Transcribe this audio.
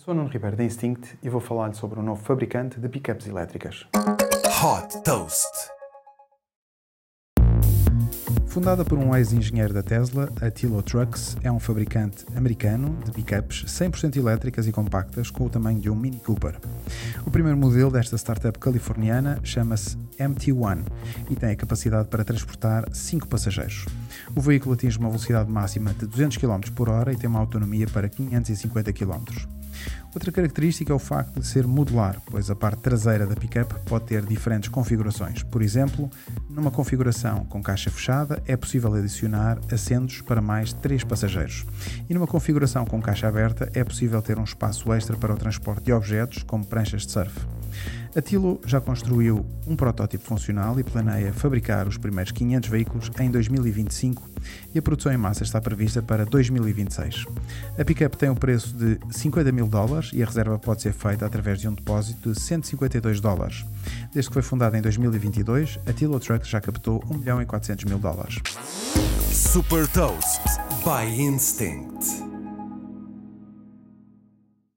Eu sou o Nuno Ribeiro da Instinct e vou falar-lhe sobre um novo fabricante de pickups elétricas. Hot Toast. Fundada por um ex-engenheiro da Tesla, a Tilo Trucks é um fabricante americano de pickups 100% elétricas e compactas com o tamanho de um Mini Cooper. O primeiro modelo desta startup californiana chama-se MT-1 e tem a capacidade para transportar 5 passageiros. O veículo atinge uma velocidade máxima de 200 km por hora e tem uma autonomia para 550 km. Outra característica é o facto de ser modular, pois a parte traseira da pickup pode ter diferentes configurações. Por exemplo, numa configuração com caixa fechada é possível adicionar assentos para mais 3 passageiros. E numa configuração com caixa aberta é possível ter um espaço extra para o transporte de objetos, como pranchas de surf. A Tilo já construiu um protótipo funcional e planeia fabricar os primeiros 500 veículos em 2025 e a produção em massa está prevista para 2026. A pickup tem um preço de 50 mil dólares e a reserva pode ser feita através de um depósito de 152 dólares. Desde que foi fundada em 2022, a Tilo Truck já captou 1 milhão e 400 mil dólares. Super Toast by Instinct.